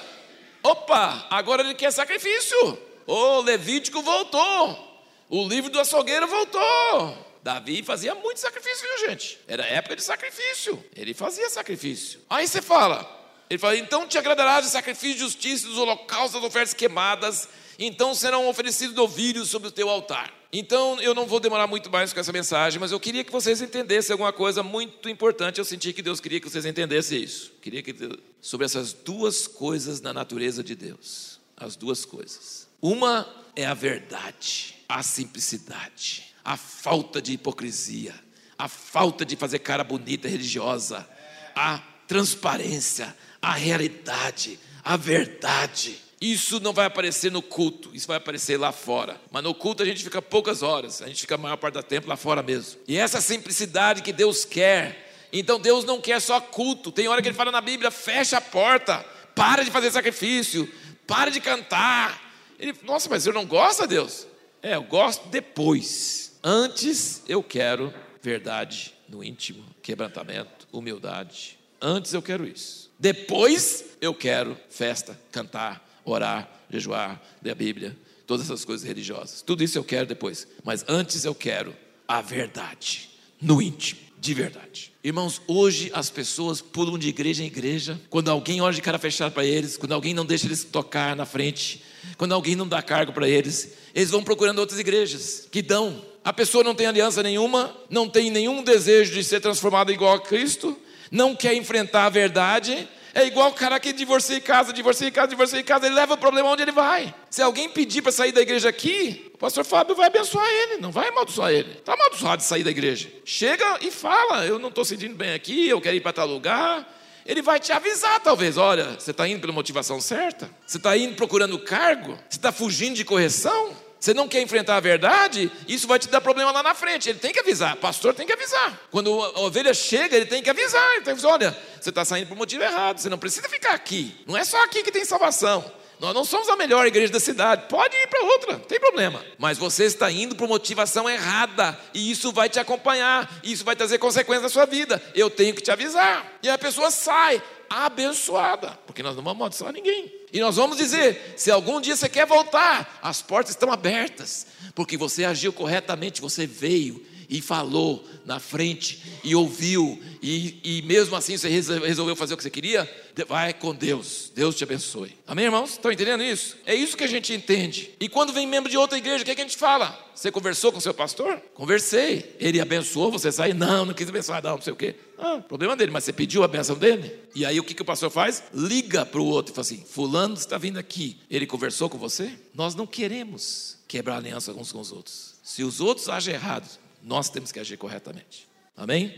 Opa, agora ele quer sacrifício. O Levítico voltou. O livro do açougueiro voltou. Davi fazia muito sacrifício, viu, gente? Era época de sacrifício. Ele fazia sacrifício. Aí você fala, ele fala: então te agradarás de sacrifício de justiça, dos holocaustos, das ofertas queimadas, então serão oferecidos novilhos sobre o teu altar. Então eu não vou demorar muito mais com essa mensagem, mas eu queria que vocês entendessem alguma coisa muito importante. Eu senti que Deus queria que vocês entendessem isso. Queria que sobre essas duas coisas na natureza de Deus. As duas coisas. Uma é a verdade, a simplicidade a falta de hipocrisia, a falta de fazer cara bonita religiosa, a transparência, a realidade, a verdade. Isso não vai aparecer no culto, isso vai aparecer lá fora. Mas no culto a gente fica poucas horas, a gente fica a maior parte do tempo lá fora mesmo. E essa simplicidade que Deus quer. Então Deus não quer só culto. Tem hora que ele fala na Bíblia: fecha a porta, para de fazer sacrifício, para de cantar. Ele, nossa, mas eu não gosto, Deus? É, eu gosto depois. Antes eu quero verdade no íntimo, quebrantamento, humildade. Antes eu quero isso. Depois eu quero festa, cantar, orar, jejuar, ler a Bíblia, todas essas coisas religiosas. Tudo isso eu quero depois. Mas antes eu quero a verdade no íntimo, de verdade. Irmãos, hoje as pessoas pulam de igreja em igreja. Quando alguém olha de cara fechada para eles, quando alguém não deixa eles tocar na frente, quando alguém não dá cargo para eles, eles vão procurando outras igrejas que dão a pessoa não tem aliança nenhuma, não tem nenhum desejo de ser transformada igual a Cristo, não quer enfrentar a verdade, é igual o cara que divorcia em casa, divorcia em casa, divorcia em casa, ele leva o problema onde ele vai. Se alguém pedir para sair da igreja aqui, o pastor Fábio vai abençoar ele, não vai amaldiçoar ele. Está amaldiçoado de sair da igreja. Chega e fala: Eu não estou sentindo bem aqui, eu quero ir para tal lugar. Ele vai te avisar, talvez: Olha, você está indo pela motivação certa? Você está indo procurando cargo? Você está fugindo de correção? Você não quer enfrentar a verdade, isso vai te dar problema lá na frente. Ele tem que avisar, o pastor tem que avisar. Quando a ovelha chega, ele tem que avisar. Ele tem que dizer: olha, você está saindo por motivo errado, você não precisa ficar aqui. Não é só aqui que tem salvação. Nós não somos a melhor igreja da cidade. Pode ir para outra, não tem problema. Mas você está indo por motivação errada. E isso vai te acompanhar. Isso vai trazer consequências na sua vida. Eu tenho que te avisar. E a pessoa sai abençoada. Porque nós não vamos amaldiçoar ninguém. E nós vamos dizer: se algum dia você quer voltar, as portas estão abertas, porque você agiu corretamente, você veio e falou na frente e ouviu, e, e mesmo assim você resolveu fazer o que você queria, vai com Deus, Deus te abençoe. Amém, irmãos? Estão entendendo isso? É isso que a gente entende. E quando vem membro de outra igreja, o que, é que a gente fala? Você conversou com seu pastor? Conversei. Ele abençoou, você sai? Não, não quis abençoar, não, não sei o quê. Ah, problema dele, mas você pediu a benção dele? E aí o que, que o pastor faz? Liga para o outro e fala assim: Fulano está vindo aqui. Ele conversou com você? Nós não queremos quebrar aliança uns com os outros. Se os outros agem errado, nós temos que agir corretamente. Amém?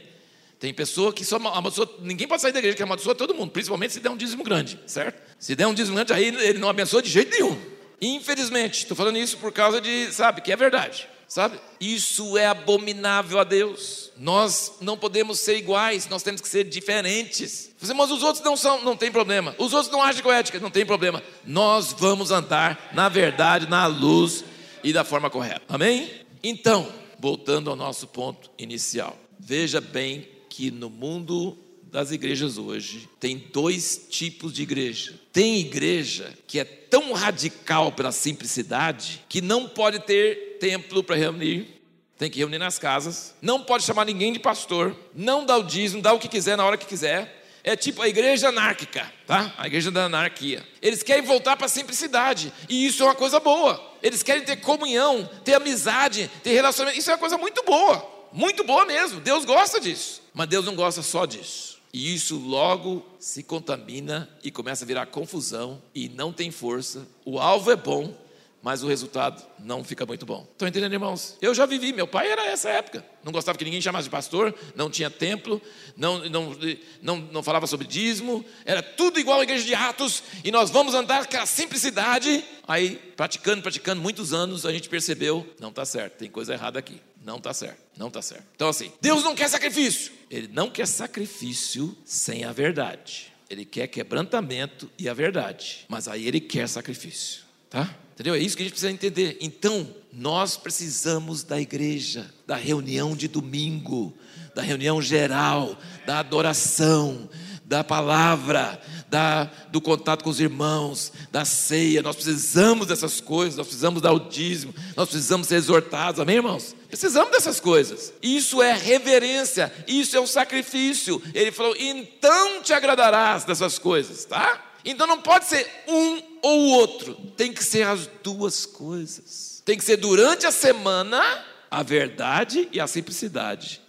Tem pessoa que só amaldiçoa, ninguém pode sair da igreja que amaldiçoa todo mundo, principalmente se der um dízimo grande, certo? Se der um dízimo grande, aí ele não abençoa de jeito nenhum. Infelizmente, estou falando isso por causa de, sabe, que é verdade. Sabe? Isso é abominável a Deus. Nós não podemos ser iguais, nós temos que ser diferentes. Mas os outros não são, não tem problema. Os outros não agem com ética, não tem problema. Nós vamos andar na verdade, na luz e da forma correta. Amém? Então, voltando ao nosso ponto inicial. Veja bem que no mundo das igrejas hoje tem dois tipos de igreja. Tem igreja que é tão radical pela simplicidade que não pode ter templo para reunir, tem que reunir nas casas, não pode chamar ninguém de pastor, não dá o dízimo, dá o que quiser na hora que quiser. É tipo a igreja anárquica, tá? A igreja da anarquia. Eles querem voltar para a simplicidade, e isso é uma coisa boa. Eles querem ter comunhão, ter amizade, ter relacionamento. Isso é uma coisa muito boa, muito boa mesmo. Deus gosta disso. Mas Deus não gosta só disso. E isso logo se contamina e começa a virar confusão e não tem força. O alvo é bom, mas o resultado não fica muito bom. Estão entendendo, irmãos? Eu já vivi, meu pai era essa época. Não gostava que ninguém chamasse de pastor, não tinha templo, não, não, não, não falava sobre dízimo, era tudo igual à igreja de Atos, e nós vamos andar com a simplicidade. Aí, praticando, praticando muitos anos, a gente percebeu: não está certo, tem coisa errada aqui. Não está certo, não está certo. Então, assim, Deus não quer sacrifício. Ele não quer sacrifício sem a verdade. Ele quer quebrantamento e a verdade. Mas aí ele quer sacrifício, tá? Entendeu? É isso que a gente precisa entender. Então, nós precisamos da igreja, da reunião de domingo, da reunião geral, da adoração, da palavra, da, do contato com os irmãos, da ceia. Nós precisamos dessas coisas, nós precisamos dar o dízimo, nós precisamos ser exortados, amém, irmãos? Precisamos dessas coisas. Isso é reverência, isso é um sacrifício. Ele falou: então te agradarás dessas coisas, tá? Então não pode ser um ou o outro, tem que ser as duas coisas. Tem que ser durante a semana a verdade e a simplicidade.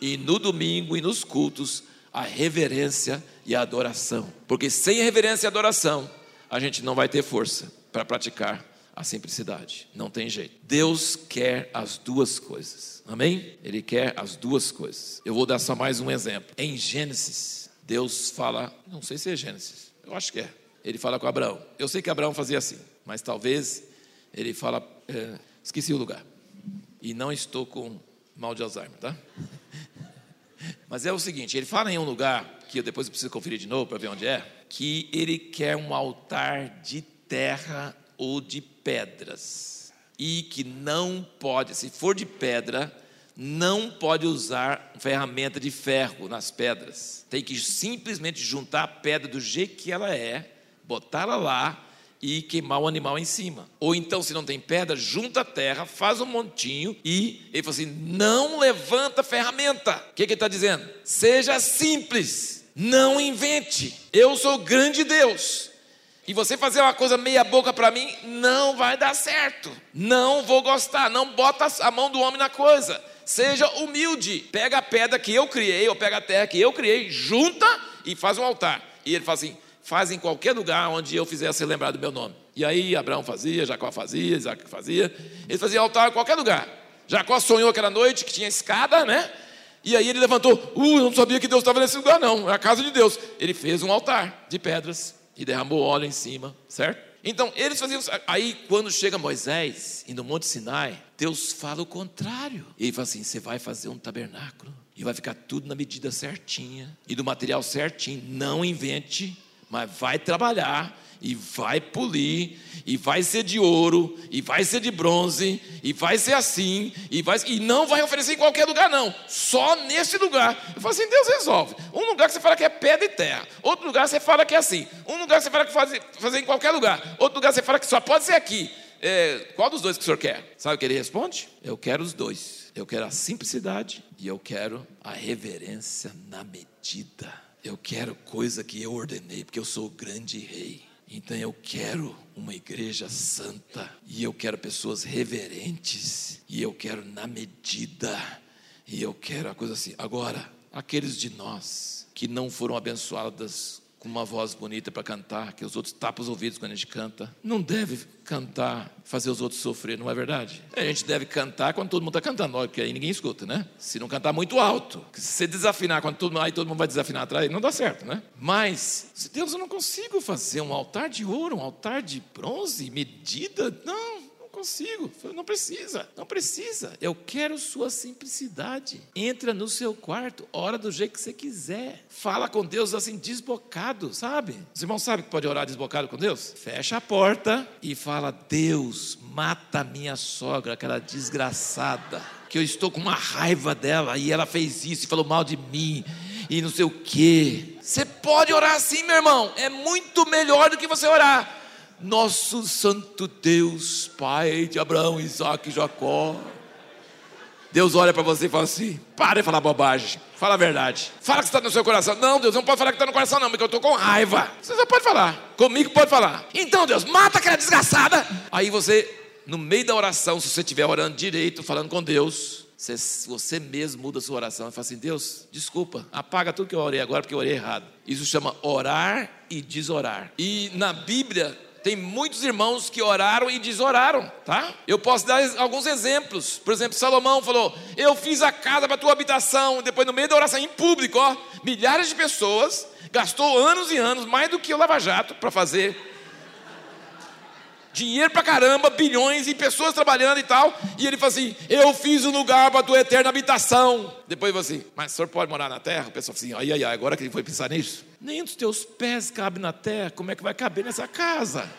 E no domingo e nos cultos, a reverência e a adoração. Porque sem reverência e adoração, a gente não vai ter força para praticar a simplicidade. Não tem jeito. Deus quer as duas coisas. Amém? Ele quer as duas coisas. Eu vou dar só mais um exemplo. Em Gênesis, Deus fala, não sei se é Gênesis, eu acho que é. Ele fala com Abraão. Eu sei que Abraão fazia assim, mas talvez ele fala, é, esqueci o lugar. E não estou com mal de Alzheimer, tá? Mas é o seguinte, ele fala em um lugar que eu depois preciso conferir de novo para ver onde é, que ele quer um altar de terra ou de pedras. E que não pode, se for de pedra, não pode usar ferramenta de ferro nas pedras. Tem que simplesmente juntar a pedra do jeito que ela é, botá-la lá e queimar o animal em cima. Ou então, se não tem pedra, junta a terra, faz um montinho e ele falou assim: não levanta ferramenta. O que, que ele está dizendo? Seja simples. Não invente. Eu sou grande Deus. E você fazer uma coisa meia boca para mim não vai dar certo. Não vou gostar. Não bota a mão do homem na coisa. Seja humilde. Pega a pedra que eu criei, ou pega a terra que eu criei, junta e faz um altar. E ele fala assim: faz em qualquer lugar onde eu fizer ser lembrado do meu nome. E aí Abraão fazia, Jacó fazia, Isaac fazia. Ele fazia altar em qualquer lugar. Jacó sonhou aquela noite que tinha escada, né? E aí ele levantou, uh, eu não sabia que Deus estava nesse lugar, não, é a casa de Deus. Ele fez um altar de pedras e derramou óleo em cima, certo? Então, eles faziam. Aí, quando chega Moisés, e no Monte Sinai, Deus fala o contrário. Ele fala assim: você vai fazer um tabernáculo, e vai ficar tudo na medida certinha, e do material certinho. Não invente, mas vai trabalhar e vai polir, e vai ser de ouro, e vai ser de bronze, e vai ser assim, e, vai, e não vai oferecer em qualquer lugar, não, só nesse lugar. Eu falo assim: Deus resolve. Um lugar que você fala que é pedra e terra, outro lugar você fala que é assim, um lugar que você fala que faz, fazer em qualquer lugar, outro lugar você fala que só pode ser aqui. É, qual dos dois que o senhor quer? Sabe o que ele responde? Eu quero os dois. Eu quero a simplicidade e eu quero a reverência na medida. Eu quero coisa que eu ordenei, porque eu sou o grande rei. Então eu quero uma igreja santa, e eu quero pessoas reverentes, e eu quero na medida, e eu quero a coisa assim. Agora, aqueles de nós que não foram abençoadas com uma voz bonita para cantar, que os outros tapam os ouvidos quando a gente canta. Não deve cantar, fazer os outros sofrer, não é verdade? A gente deve cantar quando todo mundo está cantando, porque aí ninguém escuta, né? Se não cantar muito alto, se você desafinar quando todo mundo, aí todo mundo vai desafinar atrás, não dá certo, né? Mas, se Deus eu não consigo fazer um altar de ouro, um altar de bronze, medida, não consigo. não precisa, não precisa. Eu quero sua simplicidade. Entra no seu quarto, ora do jeito que você quiser. Fala com Deus assim, desbocado, sabe? Os irmãos sabem que pode orar desbocado com Deus? Fecha a porta e fala: Deus, mata minha sogra, aquela desgraçada. Que eu estou com uma raiva dela e ela fez isso e falou mal de mim e não sei o quê. Você pode orar assim, meu irmão. É muito melhor do que você orar nosso santo Deus, Pai de Abraão, Isaac e Jacó. Deus olha para você e fala assim: para de falar bobagem, fala a verdade. Fala que está no seu coração. Não, Deus, não pode falar que está no coração, não, porque eu estou com raiva. Você só pode falar. Comigo pode falar. Então, Deus, mata aquela desgraçada. Aí você, no meio da oração, se você estiver orando direito, falando com Deus, você, você mesmo muda a sua oração e fala assim: Deus, desculpa, apaga tudo que eu orei agora porque eu orei errado. Isso chama orar e desorar. E na Bíblia, tem muitos irmãos que oraram e desoraram, tá? Eu posso dar alguns exemplos. Por exemplo, Salomão falou: Eu fiz a casa para tua habitação. Depois, no meio da oração, em público, ó, milhares de pessoas, gastou anos e anos, mais do que o Lava Jato, para fazer. Dinheiro para caramba, bilhões e pessoas trabalhando e tal. E ele falou assim: Eu fiz um lugar para tua eterna habitação. Depois ele falou assim: Mas o senhor pode morar na terra? O pessoal falou assim: Ai, ai, ai, agora que ele foi pensar nisso. Nem os teus pés cabem na terra, como é que vai caber nessa casa?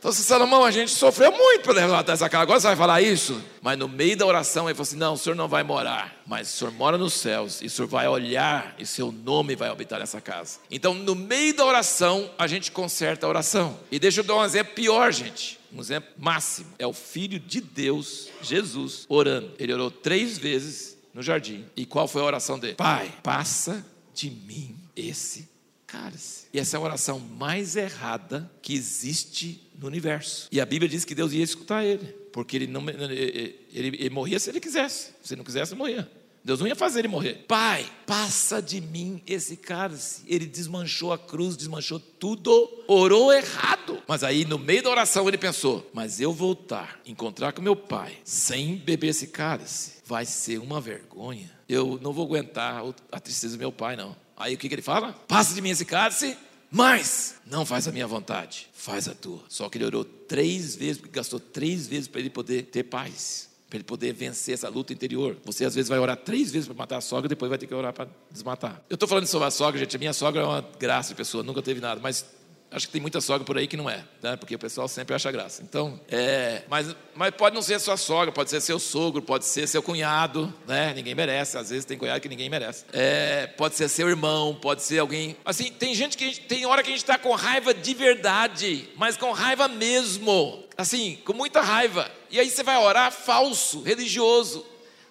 Então, Salomão, a gente sofreu muito para levantar essa casa. Agora você vai falar isso? Mas no meio da oração ele falou assim: Não, o senhor não vai morar, mas o senhor mora nos céus, e o senhor vai olhar, e seu nome vai habitar nessa casa. Então, no meio da oração, a gente conserta a oração. E deixa eu dar um exemplo pior, gente. Um exemplo máximo. É o Filho de Deus, Jesus, orando. Ele orou três vezes no jardim. E qual foi a oração dele? Pai, passa de mim esse cálice. E essa é a oração mais errada que existe no universo. E a Bíblia diz que Deus ia escutar ele, porque ele não ele, ele, ele morria se ele quisesse. Se não quisesse, morria. Deus não ia fazer ele morrer. Pai, passa de mim esse cálice. Ele desmanchou a cruz, desmanchou tudo, orou errado. Mas aí, no meio da oração, ele pensou: Mas eu voltar, encontrar com meu pai, sem beber esse cálice, vai ser uma vergonha. Eu não vou aguentar a tristeza do meu pai, não. Aí o que, que ele fala? Passa de mim esse cálice, mas não faz a minha vontade, faz a tua. Só que ele orou três vezes, gastou três vezes para ele poder ter paz, para ele poder vencer essa luta interior. Você às vezes vai orar três vezes para matar a sogra, depois vai ter que orar para desmatar. Eu estou falando sobre a sogra, gente. A minha sogra é uma graça de pessoa, nunca teve nada, mas Acho que tem muita sogra por aí que não é, né? porque o pessoal sempre acha graça. Então, é, mas, mas pode não ser sua sogra, pode ser seu sogro, pode ser seu cunhado, né? Ninguém merece. Às vezes tem cunhado que ninguém merece. É, pode ser seu irmão, pode ser alguém. Assim, tem gente que tem hora que a gente está com raiva de verdade, mas com raiva mesmo, assim, com muita raiva. E aí você vai orar falso, religioso.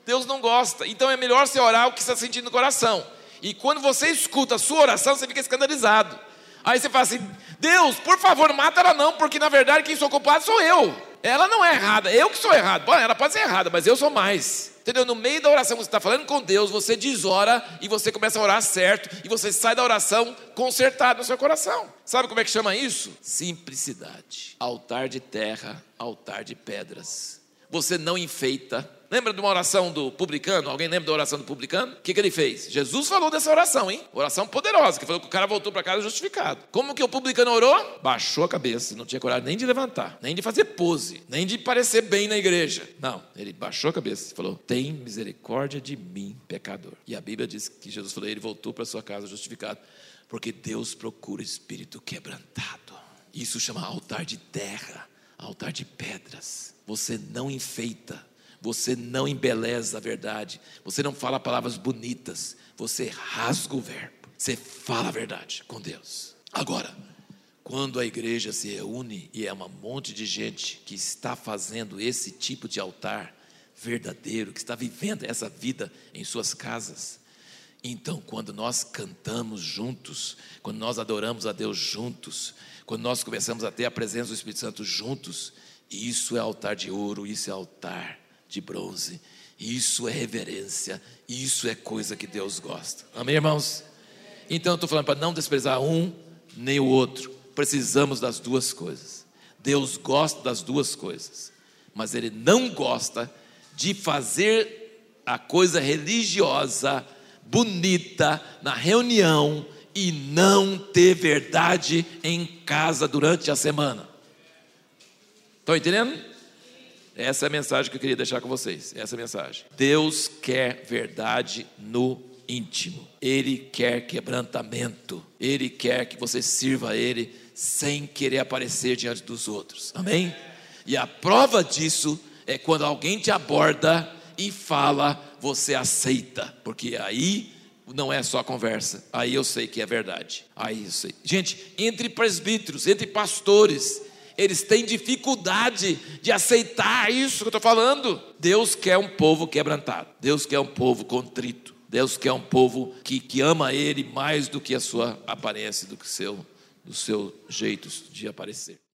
Deus não gosta. Então é melhor você orar o que está sentindo no coração. E quando você escuta a sua oração, você fica escandalizado. Aí você fala assim: Deus, por favor, mata ela não, porque na verdade quem sou culpado sou eu. Ela não é errada, eu que sou errado. Bom, ela pode ser errada, mas eu sou mais. Entendeu? No meio da oração, você está falando com Deus, você desora e você começa a orar certo, e você sai da oração consertado no seu coração. Sabe como é que chama isso? Simplicidade. Altar de terra, altar de pedras. Você não enfeita, Lembra de uma oração do publicano? Alguém lembra da oração do publicano? O que, que ele fez? Jesus falou dessa oração, hein? Oração poderosa, que falou que o cara voltou para casa justificado. Como que o publicano orou? Baixou a cabeça, não tinha coragem nem de levantar, nem de fazer pose, nem de parecer bem na igreja. Não, ele baixou a cabeça e falou: Tem misericórdia de mim, pecador. E a Bíblia diz que Jesus falou: Ele voltou para sua casa justificado, porque Deus procura espírito quebrantado. Isso chama altar de terra, altar de pedras. Você não enfeita você não embeleza a verdade, você não fala palavras bonitas, você rasga o verbo, você fala a verdade com Deus. Agora, quando a igreja se reúne e é um monte de gente que está fazendo esse tipo de altar verdadeiro, que está vivendo essa vida em suas casas, então, quando nós cantamos juntos, quando nós adoramos a Deus juntos, quando nós começamos a ter a presença do Espírito Santo juntos, isso é altar de ouro, isso é altar de bronze. Isso é reverência, isso é coisa que Deus gosta. Amém, irmãos? Então eu estou falando para não desprezar um nem o outro. Precisamos das duas coisas. Deus gosta das duas coisas, mas Ele não gosta de fazer a coisa religiosa, bonita, na reunião e não ter verdade em casa durante a semana. Estão entendendo? Essa é a mensagem que eu queria deixar com vocês. Essa é a mensagem. Deus quer verdade no íntimo. Ele quer quebrantamento. Ele quer que você sirva a Ele sem querer aparecer diante dos outros. Amém? E a prova disso é quando alguém te aborda e fala, você aceita, porque aí não é só conversa. Aí eu sei que é verdade. Aí eu sei. Gente, entre presbíteros, entre pastores, eles têm dificuldade de aceitar isso que eu estou falando. Deus quer um povo quebrantado. Deus quer um povo contrito. Deus quer um povo que, que ama Ele mais do que a sua aparência, do que seu, do seu jeito de aparecer.